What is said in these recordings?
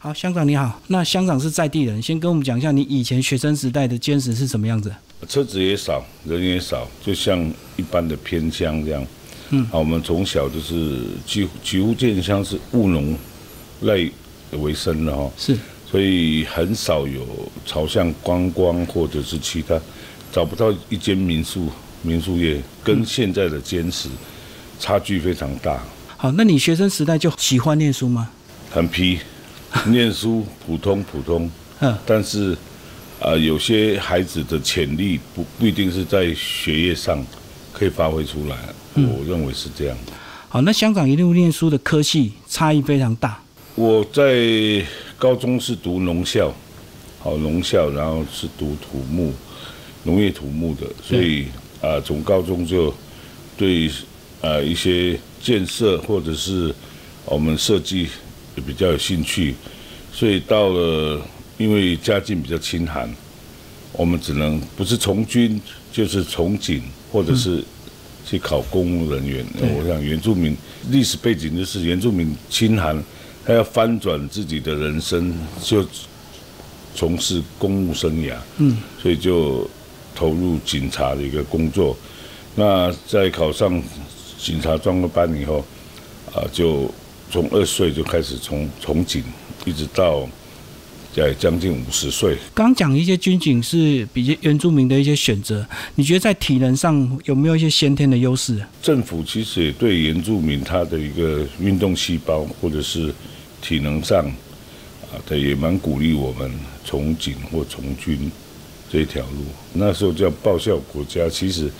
好，乡长你好，那乡长是在地人，先跟我们讲一下你以前学生时代的坚持是什么样子？车子也少，人也少，就像一般的偏乡这样。嗯，啊，我们从小就是几乎几乎建乡是务农类为生的哈。是。所以很少有朝向观光或者是其他，找不到一间民宿民宿业跟现在的坚持差距非常大。好，那你学生时代就喜欢念书吗？很皮，念书普通普通。嗯。但是，啊，有些孩子的潜力不不一定是在学业上可以发挥出来。我认为是这样。好，那香港一路念书的科系差异非常大。我在。高中是读农校，好农校，然后是读土木，农业土木的，所以啊，从高中就对啊一些建设或者是我们设计也比较有兴趣，所以到了因为家境比较清寒，我们只能不是从军就是从警，或者是去考公务人员。我想原住民历史背景就是原住民清寒。他要翻转自己的人生，就从事公务生涯，嗯，所以就投入警察的一个工作。那在考上警察专科班以后，啊，就从二岁就开始从从警，一直到在将近五十岁。刚讲一些军警是比较原住民的一些选择，你觉得在体能上有没有一些先天的优势？政府其实也对原住民他的一个运动细胞，或者是体能上，啊，他也蛮鼓励我们从警或从军这一条路。那时候叫报效国家，其实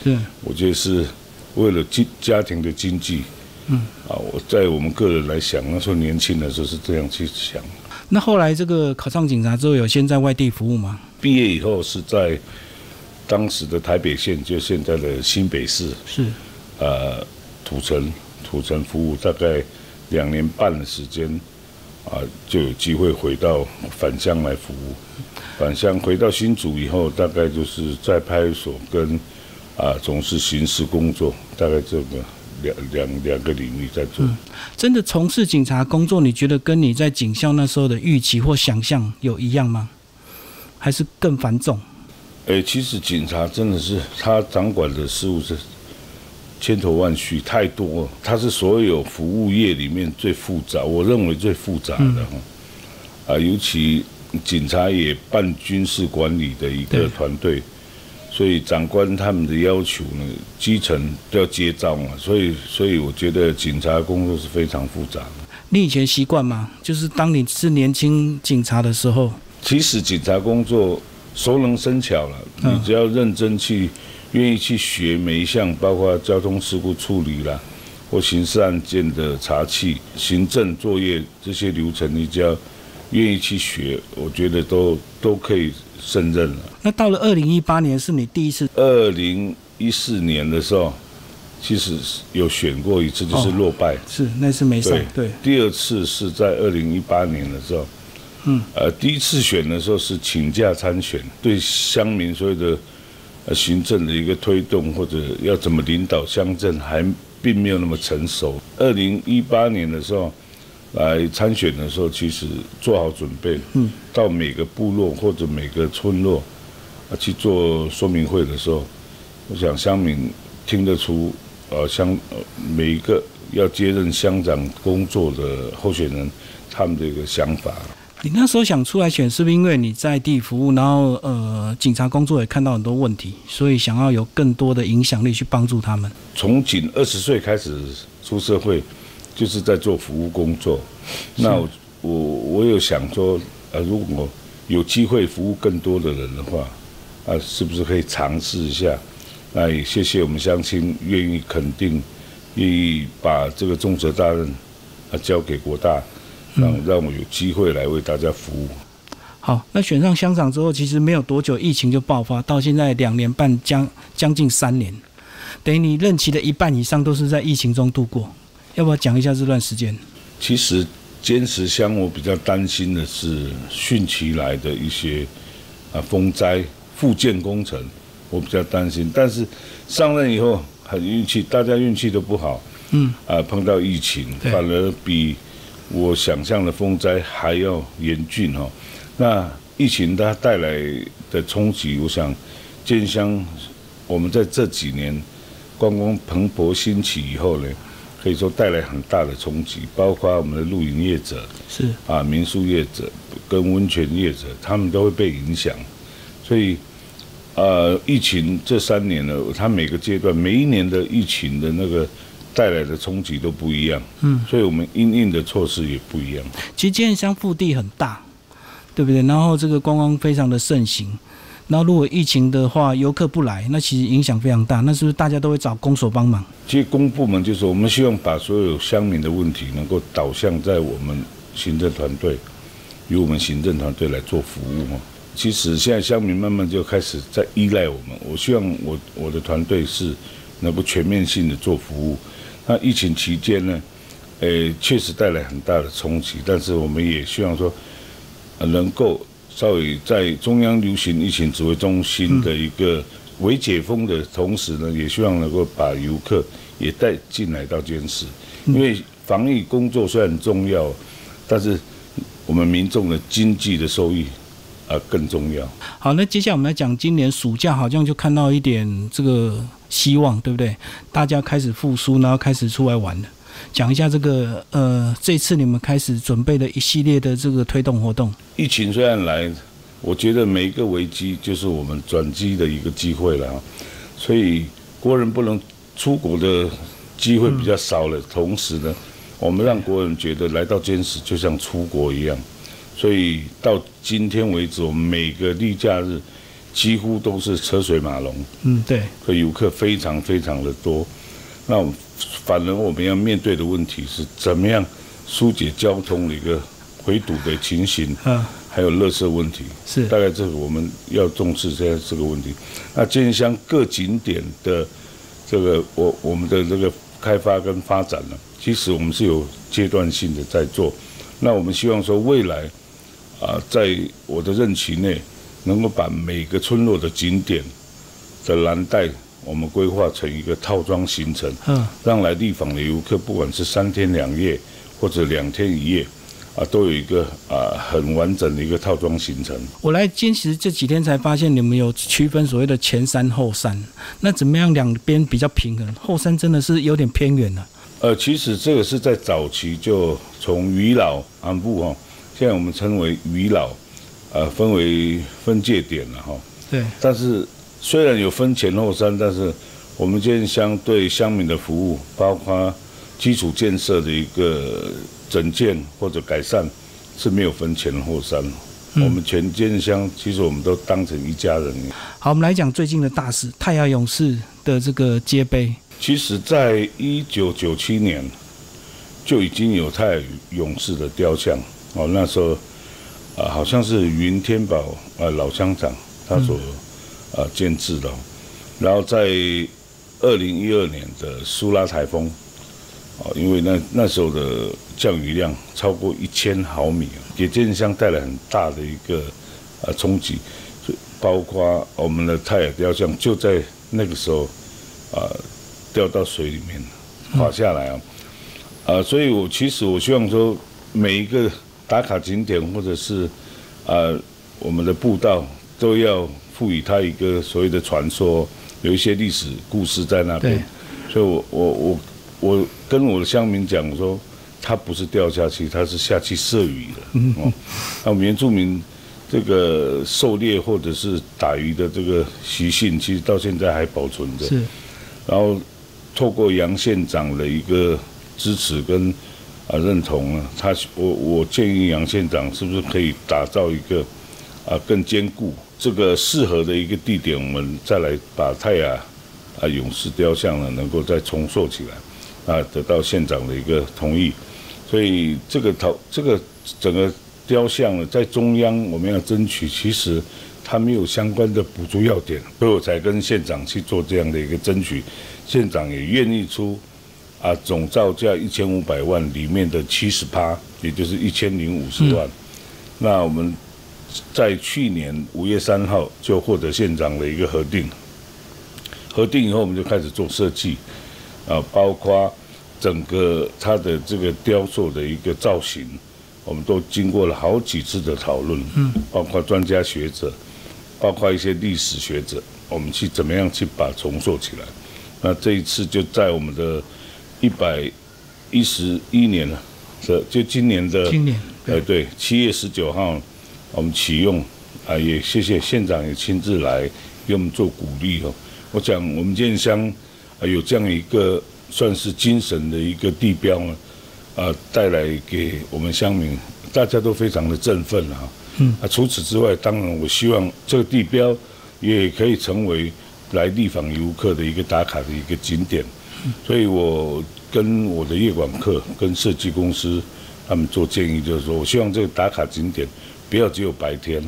我觉得是为了经家庭的经济。嗯，啊，我在我们个人来想，那时候年轻的时候是这样去想。那后来这个考上警察之后，有先在外地服务吗？毕业以后是在当时的台北县，就现在的新北市，是呃土城土城服务大概两年半的时间。啊，就有机会回到返乡来服务。返乡回到新竹以后，大概就是在派出所跟啊从事刑事工作，大概这个两两两个领域在做。真的从事警察工作，你觉得跟你在警校那时候的预期或想象有一样吗？还是更繁重？哎，其实警察真的是他掌管的事务是。千头万绪太多，他是所有服务业里面最复杂，我认为最复杂的哈。啊，尤其警察也办军事管理的一个团队，所以长官他们的要求呢，基层都要接招嘛，所以所以我觉得警察工作是非常复杂的。你以前习惯吗？就是当你是年轻警察的时候，其实警察工作熟能生巧了，你只要认真去。愿意去学每一项，包括交通事故处理啦，或刑事案件的查缉、行政作业这些流程，你只要愿意去学，我觉得都都可以胜任了。那到了二零一八年，是你第一次？二零一四年的时候，其实有选过一次，就是落败。是那次没上。对。第二次是在二零一八年的时候，嗯，呃，第一次选的时候是请假参选，对乡民所有的。行政的一个推动，或者要怎么领导乡镇，还并没有那么成熟。二零一八年的时候来参选的时候，其实做好准备，嗯，到每个部落或者每个村落啊去做说明会的时候，我想乡民听得出，呃，乡每一个要接任乡长工作的候选人，他们的一个想法。你那时候想出来选，是不是因为你在地服务，然后呃，警察工作也看到很多问题，所以想要有更多的影响力去帮助他们？从警二十岁开始出社会，就是在做服务工作。那我我有想说，呃，如果有机会服务更多的人的话，啊，是不是可以尝试一下？那也谢谢我们乡亲愿意肯定，愿意把这个重责大任啊交给国大。让让我有机会来为大家服务。好，那选上乡长之后，其实没有多久，疫情就爆发，到现在两年半，将将近三年，等于你任期的一半以上都是在疫情中度过。要不要讲一下这段时间？其实坚持乡，我比较担心的是汛期来的一些啊风灾、复建工程，我比较担心。但是上任以后很运气，大家运气都不好，嗯，啊碰到疫情，反而比。我想象的风灾还要严峻哈。那疫情它带来的冲击，我想建乡我们在这几年观光蓬勃兴起以后呢，可以说带来很大的冲击，包括我们的露营业者是啊、民宿业者跟温泉业者，他们都会被影响。所以，呃，疫情这三年呢，它每个阶段每一年的疫情的那个带来的冲击都不一样，嗯，所以我们应应的措施也不一样。其实建乡腹地很大，对不对？然后这个观光非常的盛行，那如果疫情的话，游客不来，那其实影响非常大。那是不是大家都会找公所帮忙？其实公部门就是我们希望把所有乡民的问题能够导向在我们行政团队，由我们行政团队来做服务嘛。其实现在乡民慢慢就开始在依赖我们，我希望我我的团队是能够全面性的做服务。那疫情期间呢，诶，确实带来很大的冲击，但是我们也希望说，呃能够稍微在中央流行疫情指挥中心的一个微解封的同时呢，也希望能够把游客也带进来到监视，因为防疫工作虽然重要，但是我们民众的经济的收益啊更重要。好，那接下来我们来讲今年暑假，好像就看到一点这个希望，对不对？大家开始复苏，然后开始出来玩了。讲一下这个呃，这次你们开始准备的一系列的这个推动活动。疫情虽然来，我觉得每一个危机就是我们转机的一个机会了啊，所以国人不能出国的机会比较少了。同时呢，我们让国人觉得来到坚持就像出国一样，所以到今天为止，我们每个例假日几乎都是车水马龙，嗯，对，和游客非常非常的多。那反而我们要面对的问题是怎么样疏解交通的一个回堵的情形。嗯，还有垃圾问题，是大概这个我们要重视现在这个问题。那建乡各景点的这个我我们的这个开发跟发展呢，其实我们是有阶段性的在做。那我们希望说未来啊，在我的任期内，能够把每个村落的景点的蓝带，我们规划成一个套装行程，嗯，让来地访的游客，不管是三天两夜或者两天一夜，啊，都有一个啊很完整的一个套装行程。我来坚持这几天才发现，你们有区分所谓的前山后山。那怎么样两边比较平衡？后山真的是有点偏远了。呃，其实这个是在早期就从渔老安部哈，现在我们称为渔老，呃，分为分界点了哈。对，但是虽然有分前后山，但是我们建乡对乡民的服务，包括基础建设的一个整建或者改善，是没有分前后山。我们全建乡其实我们都当成一家人。好，我们来讲最近的大事——太阳勇士的这个接碑。其实，在一九九七年就已经有泰勇士的雕像哦，那时候啊、好像是云天宝呃老乡长他所啊、建制的，然后在二零一二年的苏拉台风啊，因为那那时候的降雨量超过一千毫米，给建乡带来很大的一个呃冲击，所以包括我们的泰雅雕像就在那个时候啊。掉到水里面滑下来啊，啊，所以我其实我希望说每一个打卡景点或者是啊我们的步道都要赋予它一个所谓的传说，有一些历史故事在那边。所以我我我我跟我的乡民讲说，它不是掉下去，它是下去射鱼的。嗯，哦，那我们原住民这个狩猎或者是打鱼的这个习性，其实到现在还保存着。是，然后。透过杨县长的一个支持跟啊认同呢，他我我建议杨县长是不是可以打造一个啊更坚固这个适合的一个地点，我们再来把泰雅啊勇士雕像呢能够再重塑起来啊，得到县长的一个同意，所以这个头这个整个雕像呢，在中央我们要争取，其实它没有相关的补助要点，所以我才跟县长去做这样的一个争取。县长也愿意出啊，总造价一千五百万里面的七十趴，也就是一千零五十万。那我们在去年五月三号就获得县长的一个核定，核定以后我们就开始做设计，啊，包括整个它的这个雕塑的一个造型，我们都经过了好几次的讨论，嗯，包括专家学者，包括一些历史学者，我们去怎么样去把重塑起来。那这一次就在我们的一百一十一年了，这就今年的，今年，呃，对，七月十九号我们启用，啊，也谢谢县长也亲自来给我们做鼓励哦。我讲我们建乡啊有这样一个。算是精神的一个地标呢，啊，带来给我们乡民，大家都非常的振奋啊。嗯。啊，除此之外，当然我希望这个地标也可以成为来立访游客的一个打卡的一个景点。嗯。所以我跟我的夜管客、跟设计公司他们做建议，就是说我希望这个打卡景点不要只有白天，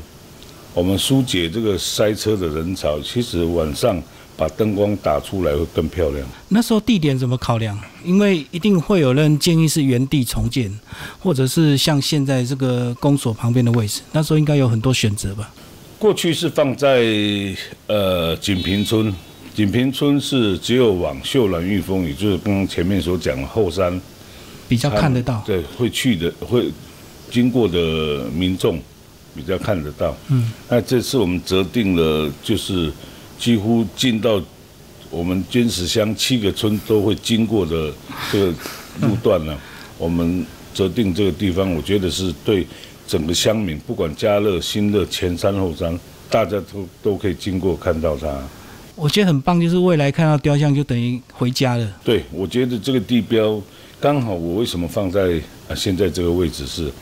我们疏解这个塞车的人潮，其实晚上。把灯光打出来会更漂亮。那时候地点怎么考量？因为一定会有人建议是原地重建，或者是像现在这个公所旁边的位置。那时候应该有很多选择吧？过去是放在呃锦屏村，锦屏村是只有往秀兰玉峰，也就是刚刚前面所讲的后山比较看得到。对，会去的会经过的民众比较看得到。嗯，那这次我们择定了就是。几乎进到我们尖石乡七个村都会经过的这个路段呢，我们择定这个地方，我觉得是对整个乡民，不管家乐、新乐、前山、后山，大家都都可以经过看到它。我觉得很棒，就是未来看到雕像就等于回家了。对，我觉得这个地标刚好，我为什么放在啊现在这个位置是，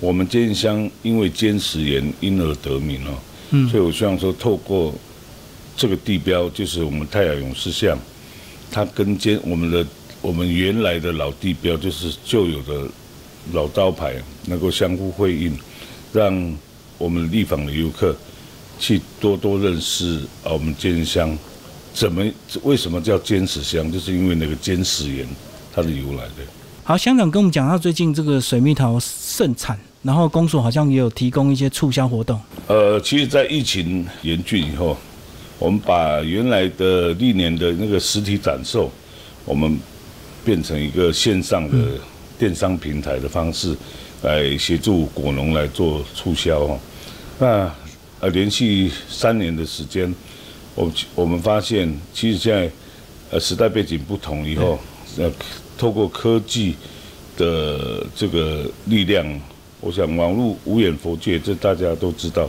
我们坚乡因为坚石岩因而得名哦，嗯，所以我希望说透过。这个地标就是我们太阳勇士像，它跟坚我们的我们原来的老地标就是旧有的老招牌能够相互辉映，让我们立访的游客去多多认识啊我们坚乡怎么为什么叫坚石乡，就是因为那个坚石岩它的由来的。好，香港跟我们讲，到最近这个水蜜桃盛产，然后公所好像也有提供一些促销活动。呃，其实，在疫情严峻以后。我们把原来的历年的那个实体展售，我们变成一个线上的电商平台的方式，来协助果农来做促销哦。那呃，连续三年的时间，我我们发现，其实现在呃时代背景不同以后，呃，透过科技的这个力量，我想网络无眼佛界，这大家都知道。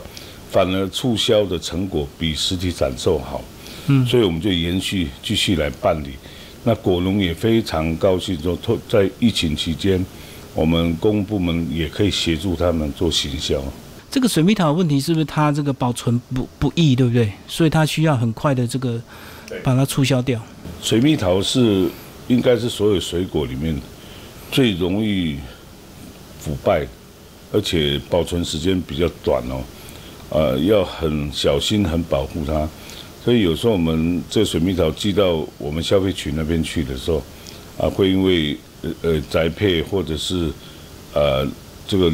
反而促销的成果比实体展售好，嗯，所以我们就延续继续来办理。那果农也非常高兴，说透在疫情期间，我们公部门也可以协助他们做行销。这个水蜜桃的问题是不是它这个保存不不易，对不对？所以它需要很快的这个把它促销掉。水蜜桃是应该是所有水果里面最容易腐败，而且保存时间比较短哦。呃，要很小心，很保护它，所以有时候我们这水蜜桃寄到我们消费群那边去的时候，啊，会因为呃呃栽培或者是呃这个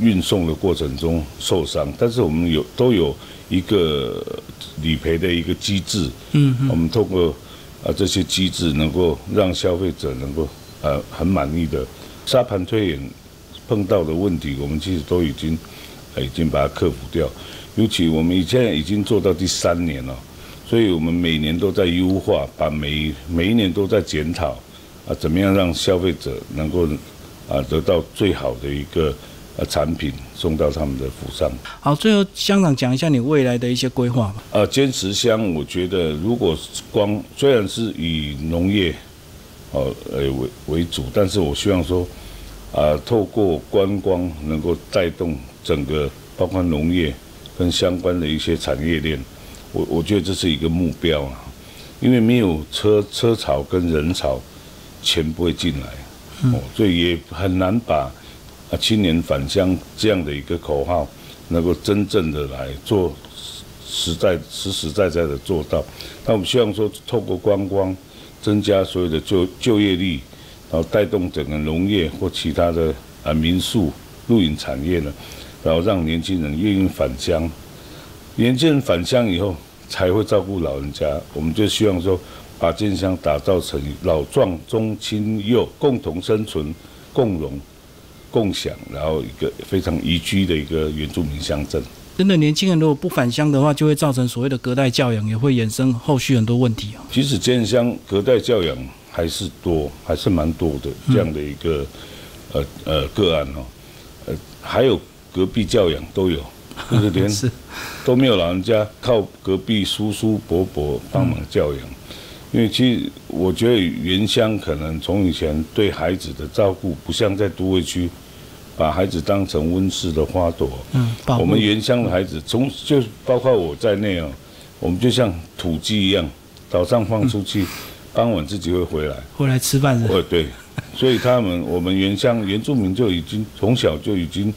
运送的过程中受伤，但是我们有都有一个理赔的一个机制，嗯，我们通过啊这些机制，能够让消费者能够呃很满意的沙盘推演碰到的问题，我们其实都已经已经把它克服掉。尤其我们现在已经做到第三年了，所以我们每年都在优化，把每每一年都在检讨，啊，怎么样让消费者能够啊得到最好的一个呃产品送到他们的府上。好，最后乡长讲一下你未来的一些规划吧。呃，坚持乡，我觉得如果光虽然是以农业哦呃为为主，但是我希望说啊，透过观光能够带动整个包括农业。跟相关的一些产业链，我我觉得这是一个目标啊，因为没有车车潮跟人潮，钱不会进来，哦，所以也很难把啊青年返乡这样的一个口号，能够真正的来做实在实实在在的做到。那我们希望说，透过观光增加所有的就就业率，然后带动整个农业或其他的啊民宿、露营产业呢。然后让年轻人愿意返乡，年轻人返乡以后才会照顾老人家。我们就希望说，把建乡打造成老壮中青幼共同生存、共荣、共享，然后一个非常宜居的一个原住民乡镇。真的，年轻人如果不返乡的话，就会造成所谓的隔代教养，也会衍生后续很多问题啊。其实建乡隔代教养还是多，还是蛮多的这样的一个呃呃个案哦。呃，还有隔壁教养都有，就是连都没有老人家靠隔壁叔叔伯伯帮忙教养。因为其实我觉得原乡可能从以前对孩子的照顾，不像在都会区，把孩子当成温室的花朵。嗯，我们原乡的孩子，从就包括我在内哦，我们就像土鸡一样，早上放出去，傍晚自己会回来。回来吃饭的，哦，对，所以他们我们原乡原住民就已经从小就已经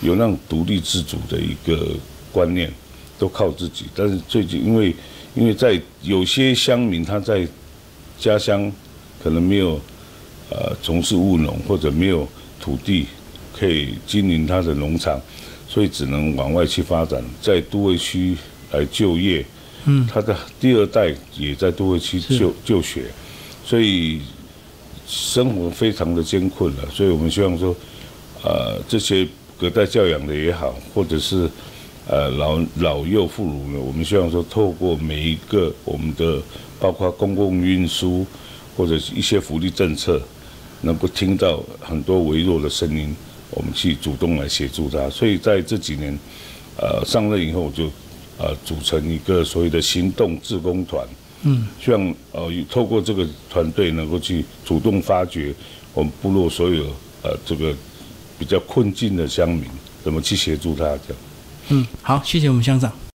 有那种独立自主的一个观念，都靠自己。但是最近因为因为在有些乡民他在家乡可能没有呃从事务农或者没有土地可以经营他的农场，所以只能往外去发展，在都会区来就业。嗯，他的第二代也在都会区就就学，所以生活非常的艰困了。所以我们希望说，呃，这些隔代教养的也好，或者是呃老老幼妇孺呢，我们希望说，透过每一个我们的包括公共运输或者一些福利政策，能够听到很多微弱的声音，我们去主动来协助他。所以在这几年，呃，上任以后我就呃组成一个所谓的行动志工团，嗯，希望呃透过这个团队能够去主动发掘我们部落所有呃这个比较困境的乡民，怎么去协助他这样。嗯，好，谢谢我们乡长。